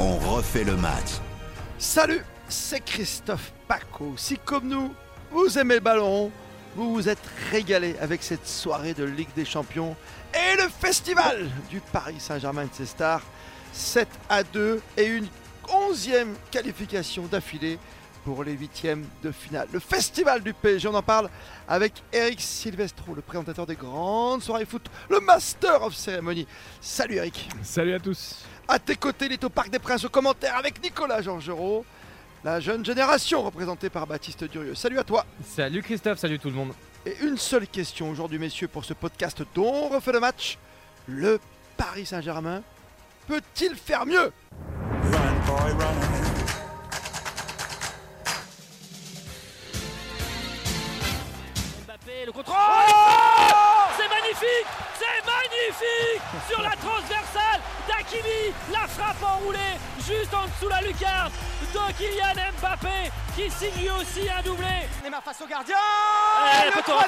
on refait le match. Salut, c'est Christophe Paco. Si comme nous, vous aimez le ballon, vous vous êtes régalé avec cette soirée de Ligue des Champions et le festival du Paris Saint-Germain de ses stars. 7 à 2 et une onzième qualification d'affilée pour les huitièmes de finale. Le festival du PSG, on en parle avec Eric Silvestro, le présentateur des grandes soirées foot, le master of ceremony. Salut Eric. Salut à tous. À tes côtés, il est au Parc des Princes au commentaire avec Nicolas Georgerot, la jeune génération représentée par Baptiste Durieux. Salut à toi. Salut Christophe, salut tout le monde. Et une seule question aujourd'hui, messieurs, pour ce podcast dont on refait le match. Le Paris Saint-Germain peut-il faire mieux? Mbappé, magnifique Sur la transversale d'Akimi, la frappe enroulée juste en dessous la lucarne de Kylian Mbappé qui signe lui aussi un doublé. Neymar face au gardien. Eh, Le 3-0 poteau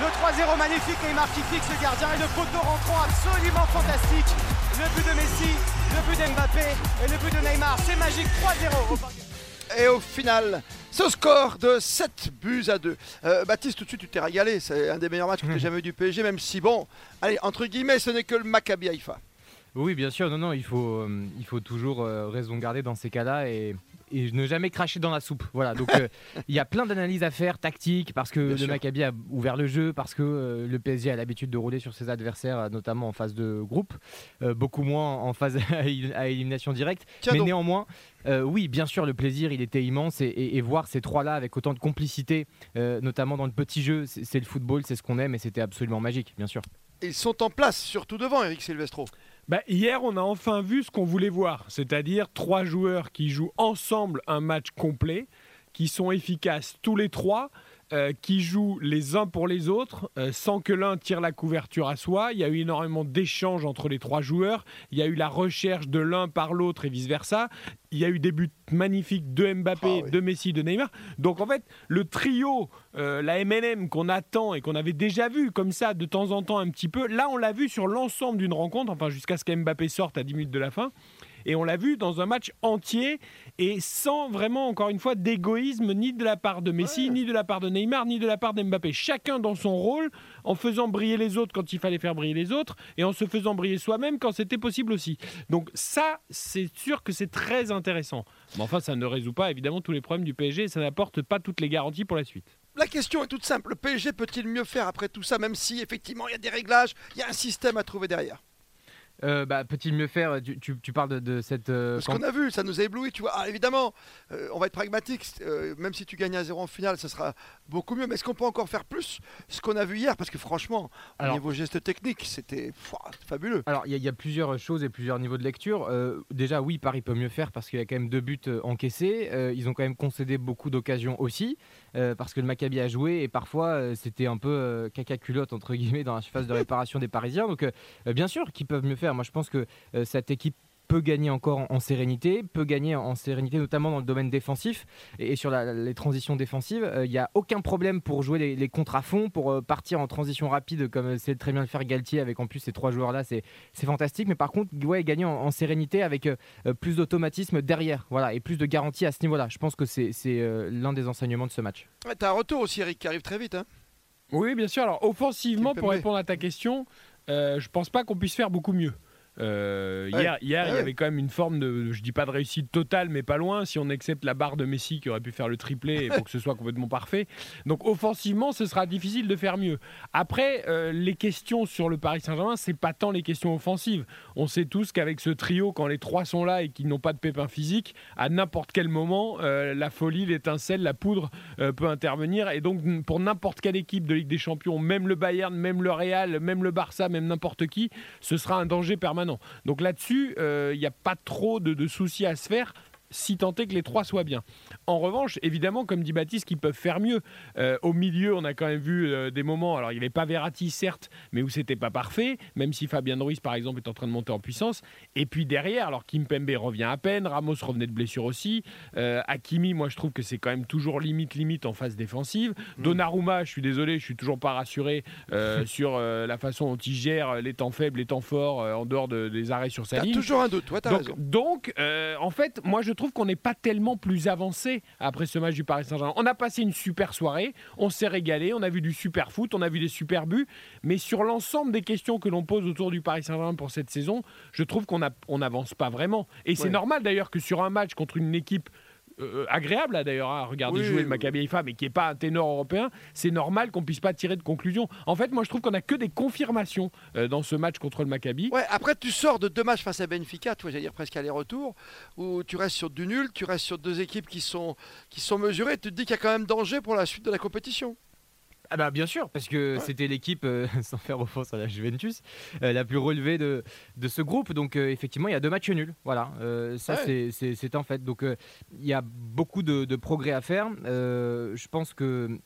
Le 3-0 magnifique, Neymar qui fixe le gardien. Et le poteau rentrant absolument fantastique. Le but de Messi, le but d'Mbappé et le but de Neymar, c'est magique 3-0 au Parc des Et au final, ce score de 7 buts à 2. Euh, Baptiste, tout de suite, tu t'es régalé. C'est un des meilleurs matchs que tu jamais eu du PSG, même si, bon, allez, entre guillemets, ce n'est que le Maccabi Haïfa. Oui, bien sûr, non, non, il faut, euh, il faut toujours euh, raison garder dans ces cas-là et, et ne jamais cracher dans la soupe. Voilà, donc euh, il y a plein d'analyses à faire, tactiques, parce que Bien le sûr. Maccabi a ouvert le jeu, parce que euh, le PSG a l'habitude de rouler sur ses adversaires, euh, notamment en phase de groupe, euh, beaucoup moins en phase à éli- à élimination directe. Tiens Mais donc. néanmoins, euh, oui, bien sûr, le plaisir, il était immense et, et- et voir ces trois-là avec autant de complicité, euh, notamment dans le petit jeu, c'est c'est le football, c'est ce qu'on aime et c'était absolument magique, bien sûr. Ils sont en place, surtout devant, Eric Silvestro. Bah, hier, on a enfin vu ce qu'on voulait voir, c'est-à-dire trois joueurs qui jouent ensemble un match complet, qui sont efficaces tous les trois, euh, qui jouent les uns pour les autres, euh, sans que l'un tire la couverture à soi. Il y a eu énormément d'échanges entre les trois joueurs. Il y a eu la recherche de l'un par l'autre et vice-versa. Il y a eu des buts magnifiques de Mbappé, Ah oui. de Messi, de Neymar. Donc en fait, le trio, euh, la MNM qu'on attend et qu'on avait déjà vu comme ça de temps en temps un petit peu, là on l'a vu sur l'ensemble d'une rencontre, enfin jusqu'à ce qu'Mbappé sorte à 10 minutes de la fin. Et on l'a vu dans un match entier et sans vraiment, encore une fois, d'égoïsme ni de la part de Messi, ni de la part de Neymar, ni de la part d'Mbappé. Chacun dans son rôle, en faisant briller les autres quand il fallait faire briller les autres et en se faisant briller soi-même quand c'était possible aussi. Donc ça, c'est sûr que c'est très intéressant. Mais enfin, ça ne résout pas évidemment tous les problèmes du PSG et ça n'apporte pas toutes les garanties pour la suite. La question est toute simple. Le PSG peut-il mieux faire après tout ça, même si effectivement il y a des réglages, il y a un système à trouver derrière? Euh, bah, Peut-il mieux faire tu, tu- tu parles de, de cette. euh, camp- qu'on a vu, ça nous a ébloui, tu vois. Ah, évidemment, euh, on va être pragmatique. même si tu gagnes à 0 en finale, ça sera beaucoup mieux. Mais est-ce qu'on peut encore faire plus ce qu'on a vu hier? Parce que franchement, au Alors- niveau geste technique, c'était fabuleux. Alors, il y, y a plusieurs choses et plusieurs niveaux de lecture. Déjà, oui, Paris peut mieux faire parce qu'il y a quand même deux buts encaissés. Ils ont quand même concédé beaucoup d'occasions aussi parce que le Maccabi a joué et parfois c'était un peu caca culotte entre guillemets dans la surface de réparation des Parisiens. Donc, bien sûr qu'ils peuvent mieux faire. Moi, je pense que euh, cette équipe peut gagner encore en, en sérénité, peut gagner en sérénité notamment dans le domaine défensif et, et sur la- les transitions défensives. Euh, Il n'y a aucun problème pour jouer les, les contres à fond, pour euh, partir en transition rapide comme c'est très bien le faire Galtier avec en plus ces trois joueurs-là. C'est c'est fantastique, mais par contre, ouais, gagner en, en sérénité avec euh, plus d'automatisme derrière, voilà, et plus de garantie à ce niveau-là. Je pense que c'est euh, l'un des enseignements de ce match. Ouais, T'as un retour aussi, Eric, qui arrive très vite. Hein. Oui, bien sûr. Alors, offensivement, pour répondre à ta question, euh, je pense pas qu'on puisse faire beaucoup mieux. Euh, Ouais. Hier, hier il y avait quand même une forme de, je dis pas de réussite totale, mais pas loin, si on accepte la barre de Messi qui aurait pu faire le triplé pour que ce soit complètement parfait. Donc offensivement, ce sera difficile de faire mieux. Après, euh, les questions sur le Paris Saint-Germain, c'est pas tant les questions offensives. On sait tous qu'avec ce trio, quand les trois sont là et qu'ils n'ont pas de pépins physiques, à n'importe quel moment, euh, la folie, l'étincelle, la poudre peut intervenir. Et donc, pour n'importe quelle équipe de Ligue des Champions, même le Bayern, même le Real, même le Barça, même n'importe qui, ce sera un danger permanent. Donc là-dessus, euh, il n'y a pas trop de, de soucis à se faire. Si tant est que les trois soient bien. En revanche, évidemment, comme dit Baptiste, qu'ils peuvent faire mieux. Euh, au milieu, on a quand même vu euh, des moments, alors il n'y avait pas Verratti, certes, mais où c'était pas parfait, même si Fabien Ruiz, par exemple, est en train de monter en puissance. Et puis derrière, alors Kim Pembe revient à peine, Ramos revenait de blessure aussi. Euh, Hakimi, moi je trouve que c'est quand même toujours limite, limite en phase défensive. Mm. Donnarumma, je suis désolé, je suis toujours pas rassuré euh, sur la façon dont il gère les temps faibles, les temps forts, en dehors de- des arrêts sur sa ligne. toujours un doute, toi, t'as raison. donc, en fait, moi je trouve qu'on n'est pas tellement plus avancé après ce match du Paris Saint-Germain. On a passé une super soirée, on s'est régalé, on a vu du super foot, on a vu des super buts, mais sur l'ensemble des questions que l'on pose autour du Paris Saint-Germain pour cette saison, je trouve qu'on on n'avance pas vraiment. Et c'est normal d'ailleurs que sur un match contre une équipe euh, agréable là, d'ailleurs à regarder Oui, jouer oui, le Maccabi Haïfa, mais qui n'est pas un ténor européen, c'est normal qu'on puisse pas tirer de conclusion. En fait, moi je trouve qu'on a que des confirmations euh, dans ce match contre le Maccabi. Ouais, après tu sors de deux matchs face à Benfica, toi j'allais dire presque aller-retour, où tu restes sur du nul, tu restes sur deux équipes qui sont, qui sont mesurées, tu te dis qu'il y a quand même danger pour la suite de la compétition. Ah bah bien sûr, parce que Ouais. c'était l'équipe, euh, sans faire offense à la Juventus, euh, la plus relevée de, de ce groupe. Donc euh, effectivement, il y a deux matchs nuls. Voilà, ça Ouais. c'est- un fait. Donc il y a beaucoup de, de progrès à faire. Je pense que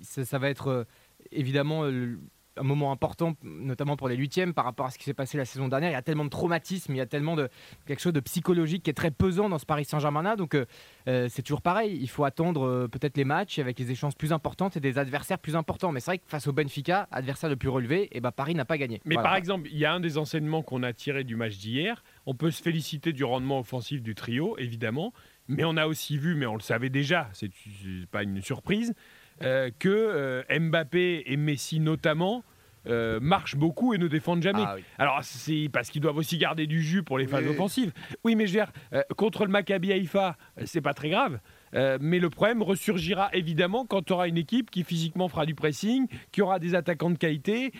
ça, ça va être évidemment un moment important, notamment pour les huitièmes, par rapport à ce qui s'est passé la saison dernière. Il y a tellement de traumatisme, il y a tellement de quelque chose de psychologique qui est très pesant dans ce Paris Saint-Germain. Donc euh, euh, c'est toujours pareil. Il faut attendre euh, peut-être les matchs avec les échanges plus importantes et des adversaires plus importants. Mais c'est vrai que face au Benfica, adversaire le plus relevé, et ben Paris n'a pas gagné. Mais Voilà. par exemple, il y a un des enseignements qu'on a tiré du match d'hier. On peut se féliciter du rendement offensif du trio, évidemment. Mais on a aussi vu, mais on le savait déjà, c'est pas une surprise, euh, que euh, Mbappé et Messi notamment euh, marchent beaucoup et ne défendent jamais. Ah oui. Alors c'est parce qu'ils doivent aussi garder du jus pour les phases Oui. offensives. Oui, mais je veux dire, euh, contre le Maccabi Haïfa, c'est pas très grave. Euh, mais le problème ressurgira évidemment quand tu auras une équipe qui physiquement fera du pressing, qui aura des attaquants de qualité,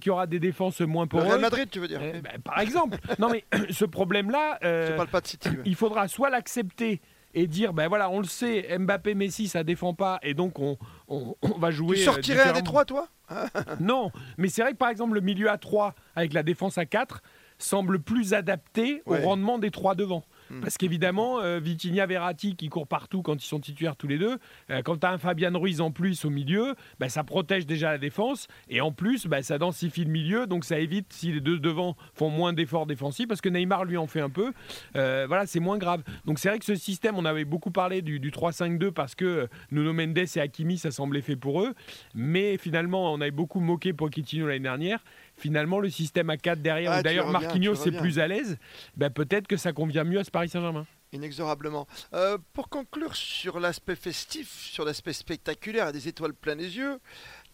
qui aura des défenses moins Le Real poreuses. Madrid, tu veux dire ben, par exemple. non mais ce problème-là, Je parle pas de City. ouais. il faudra soit l'accepter et dire ben voilà on le sait Mbappé Messi ça défend pas et donc on, on, on va jouer Tu euh, sortirais un des différemment. trois, toi non mais c'est vrai que par exemple le milieu à 3 avec la défense à 4 semble plus adapté Ouais. au rendement des trois devant Hmm. parce qu'évidemment, euh, Vitinha, Verratti qui courent partout quand ils sont titulaires tous les deux, euh, quand tu as un Fabian Ruiz en plus au milieu, bah, ça protège déjà la défense et en plus bah, ça densifie le milieu donc ça évite si les deux devant font moins d'efforts défensifs parce que Neymar lui en fait un peu. Euh, voilà, c'est moins grave. Donc c'est vrai que ce système, on avait beaucoup parlé du, du 3-5-2 parce que euh, Nuno Mendes et Hakimi ça semblait fait pour eux, mais finalement on avait beaucoup moqué Pochettino l'année dernière. Finalement, le système à 4 derrière, Ah, d'ailleurs Marquinhos tu est reviens. plus à l'aise, bah, peut-être que ça convient mieux à ce Paris Saint-Germain. Inexorablement. Euh, pour conclure sur l'aspect festif, sur l'aspect spectaculaire et des étoiles plein les yeux,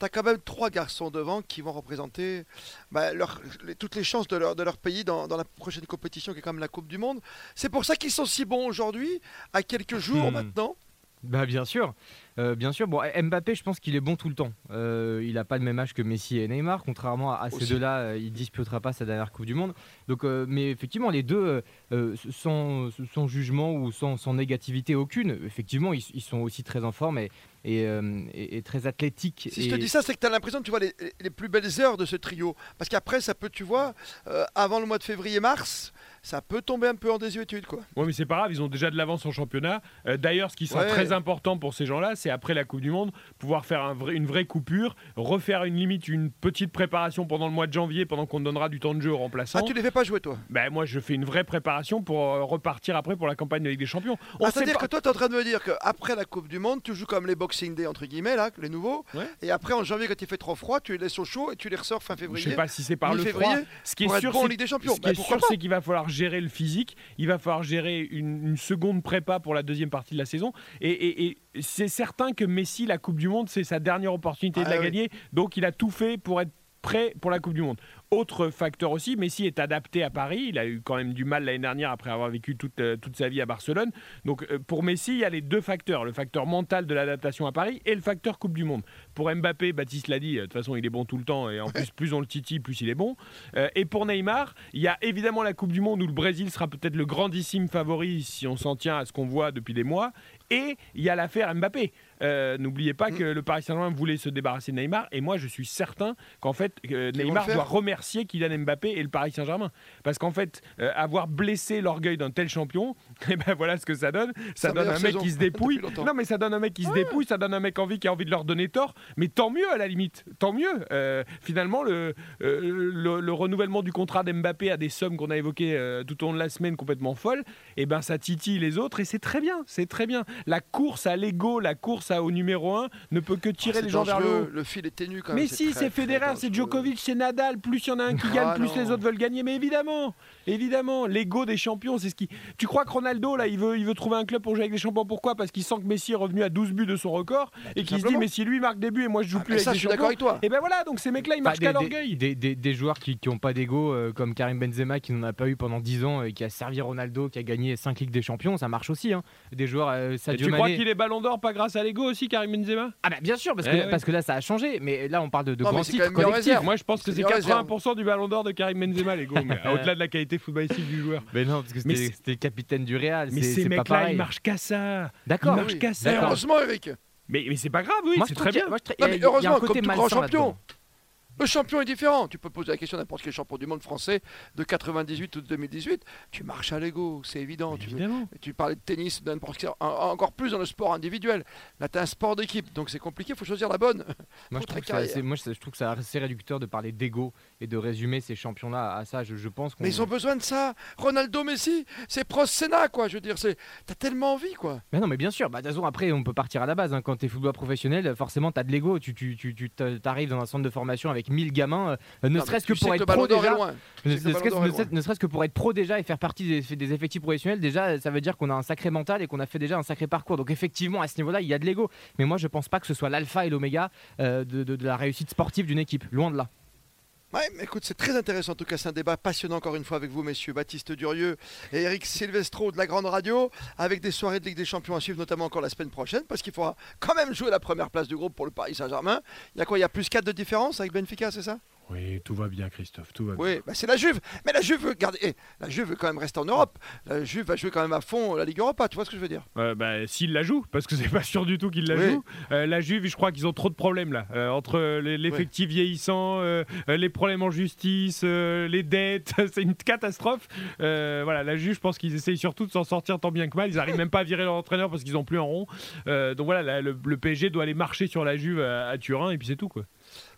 tu as quand même trois garçons devant qui vont représenter bah, leur- les- toutes les chances de leur, de leur pays dans, dans la prochaine compétition qui est quand même la Coupe du Monde. C'est pour ça qu'ils sont si bons aujourd'hui, à quelques jours Hmm. maintenant. Bah bien sûr, Euh, bien sûr. Bon, Mbappé, je pense qu'il est bon tout le temps. Euh, il n'a pas le même âge que Messi et Neymar, contrairement à, à ces deux-là, euh, il disputera pas sa dernière Coupe du Monde. Donc, euh, mais effectivement, les deux, sans, sans jugement ou sans, sans négativité aucune, effectivement, ils, ils sont aussi très en forme et, et, et- et très athlétiques. Si je te dis ça, c'est que tu as l'impression que tu vois les, les plus belles heures de ce trio. Parce qu'après, ça peut, tu vois, avant le mois de février-mars, ça peut tomber un peu en désuétude. Quoi. Oui, mais c'est pas grave, ils ont déjà de l'avance en championnat. Euh, D'ailleurs, ce qui sera Ouais. très important pour ces gens-là, c'est après la Coupe du Monde, pouvoir faire un vrai- une vraie coupure, refaire une limite, une petite préparation pendant le mois de janvier, pendant qu'on donnera du temps de jeu aux remplaçants. Ah, tu les fais pas jouer, toi? Ben, moi, je fais une vraie préparation pour euh, repartir après pour la campagne de Ligue des Champions. On Ah, C'est-à-dire pas- que toi, tu es en train de me dire qu'après la Coupe du Monde, tu joues comme les Boxing Day, entre guillemets, là, les nouveaux. Ouais. Et après, en janvier, quand il fait trop froid, tu les laisses au chaud et tu les ressors fin Je février. sais pas si c'est par le froid. Ce qui est sûr, bon Bah, c'est qu'il va falloir gérer le physique, il va falloir gérer une, une seconde prépa pour la deuxième partie de la saison. Et, et- et c'est certain que Messi, la Coupe du Monde, c'est sa dernière opportunité de Ah la oui. gagner. Donc il a tout fait pour être prêt pour la Coupe du Monde. Autre facteur aussi, Messi est adapté à Paris. Il a eu quand même du mal l'année dernière après avoir vécu toute, euh, toute sa vie à Barcelone. Donc euh, pour Messi, il y a les deux facteurs, le facteur mental de l'adaptation à Paris et le facteur Coupe du Monde. Pour Mbappé, Baptiste l'a dit, euh, de toute façon il est bon tout le temps et en plus plus on le titille, plus il est bon. Et pour Neymar, il y a évidemment la Coupe du Monde où le Brésil sera peut-être le grandissime favori si on s'en tient à ce qu'on voit depuis des mois. Et il y a l'affaire Mbappé. Euh, n'oubliez pas Mm. que le Paris Saint-Germain voulait se débarrasser de Neymar. Et moi, je suis certain qu'en fait, euh, Neymar doit remercier Kylian Mbappé et le Paris Saint-Germain. Parce qu'en fait, euh, avoir blessé l'orgueil d'un tel champion, et ben voilà ce que ça donne. Ça donne un mec qui se dépouille. Non, mais ça donne un mec qui se dépouille, ça donne un mec envie qui a envie de leur donner tort. Mais tant mieux à la limite, tant mieux. Euh, finalement, le, euh, le, le renouvellement du contrat d'Mbappé à des sommes qu'on a évoquées euh, tout au long de la semaine complètement folles, et ben ça titille les autres et c'est très bien, c'est très bien. La course à l'ego, la course à, au numéro 1 ne peut que tirer Ah, les gens vers le dangereux, haut. Le fil est ténu quand même. Mais si, c'est Federer, c'est. Djokovic, c'est Nadal. Plus il y en a un qui Ah gagne, plus non. les autres veulent gagner. Mais évidemment, évidemment, l'ego des champions, c'est ce qui. Tu crois que Ronaldo, là, il veut, il veut trouver un club pour jouer avec des champions? Pourquoi? Parce qu'il sent que Messi est revenu à 12 buts de son record et qu'il se dit, mais si lui marque des buts et moi je joue Ah, plus mais avec ça, des je suis d'accord avec toi. Et ben voilà, donc ces mecs-là, ils Bah, marchent des, qu'à des- l'orgueil. des- des- des joueurs qui n'ont pas d'ego, euh, comme Karim Benzema, qui n'en a pas eu pendant 10 ans, et qui a servi Ronaldo, qui a gagné 5 Ligues des Champions, ça marche aussi. hein. Des joueurs, euh, Et tu crois qu'il est ballon d'or pas grâce à l'ego aussi, Karim Benzema? Ah bah bien sûr, parce que, Eh oui. parce que là ça a changé, mais là on parle de, de Non, grands titres collectifs. Moi je pense que C'est c'est bien réserve. 80% du ballon d'or de Karim Benzema, l'ego, mais au-delà de la qualité footballistique du joueur. Mais non, parce que c'était c'est- c'était le capitaine du Real. Mais c'est- ces mecs-là, ils marchent qu'à ça. Ils D'accord. marchent oui. qu'à Mais ça. Heureusement, Eric. Mais, mais c'est pas grave, oui, Moi, c'est très bien. moi, je Non, mais a- il y a un heureusement, côté comme tout grand champion. Le champion est différent. Tu peux poser la question à n'importe quel champion du monde français de 98 ou de 2018. Tu marches à l'ego, c'est évident. Tu, parlais de tennis, encore plus dans le sport individuel. Là, tu as un sport d'équipe, donc c'est compliqué. Il faut choisir la bonne. Moi, je trouve que c'est assez- moi, je je trouve que c'est assez réducteur de parler d'ego et de résumer ces champions-là à ça. Je, je pense qu'on. Mais ils ont besoin de ça. Ronaldo, Messi, c'est Prost, Senna, quoi. Je veux dire. T'as tellement envie, quoi. Mais non, mais bien sûr. Bah, après, on peut partir à la base. hein. Quand tu es footballeur professionnel, forcément, tu as de l'ego. Tu, tu, tu, tu arrives dans un centre de formation avec 1000 gamins, euh, ne serait-ce que pour être pro déjà. ne serait-ce que pour être pro et faire partie des, des effectifs professionnels, déjà, ça veut dire qu'on a un sacré mental et qu'on a fait déjà un sacré parcours. Donc effectivement, à ce niveau-là, il y a de l'ego. Mais moi, je pense pas que ce soit l'alpha et l'oméga euh, de, de- de la réussite sportive d'une équipe. Loin de là. Ouais, écoute, c'est très intéressant. En tout cas, c'est un débat passionnant encore une fois avec vous, messieurs. Baptiste Durieux et Eric Silvestro de la Grande Radio, avec des soirées de Ligue des Champions à suivre, notamment encore la semaine prochaine, parce qu'il faudra quand même jouer la première place du groupe pour le Paris Saint-Germain. Il y a quoi? Il y a plus 4 de différence avec Benfica, c'est ça? Oui, tout va bien, Christophe, tout va bien. Oui, bah c'est la Juve. Mais la Juve veut garder. eh, la Juve veut quand même rester en Europe. La Juve va jouer quand même à fond la Ligue Europa. Tu vois ce que je veux dire? Euh, bah, s'il la joue, parce que c'est pas sûr du tout qu'il la Oui. joue. Euh, la Juve, je crois qu'ils ont trop de problèmes là, Euh, entre l'effectif vieillissant, les problèmes en justice, euh, les dettes, c'est une catastrophe. Euh, voilà, la Juve, je pense qu'ils essayent surtout de s'en sortir tant bien que mal. Ils arrivent même pas à virer leur entraîneur parce qu'ils ont plus un rond. Euh, donc voilà, la- le, le PSG doit aller marcher sur la Juve à, à Turin et puis c'est tout quoi.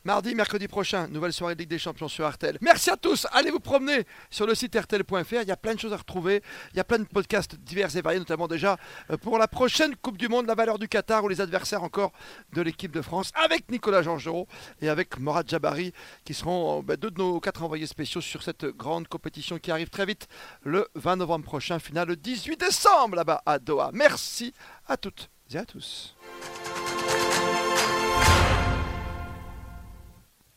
Mardi, mercredi prochain, nouvelle soirée de Ligue des Champions sur RTL. Merci à tous. Allez vous promener sur le site RTL.fr. Il y a plein de choses à retrouver. Il y a plein de podcasts divers et variés, notamment déjà euh, pour la prochaine Coupe du Monde, la valeur du Qatar ou les adversaires encore de l'équipe de France avec Nicolas Jean-Giraud et avec Morad Jabari qui seront euh, bah, deux de nos quatre envoyés spéciaux sur cette grande compétition qui arrive très vite le 20 novembre prochain, finale le 18 décembre là-bas à Doha. Merci à toutes et à tous.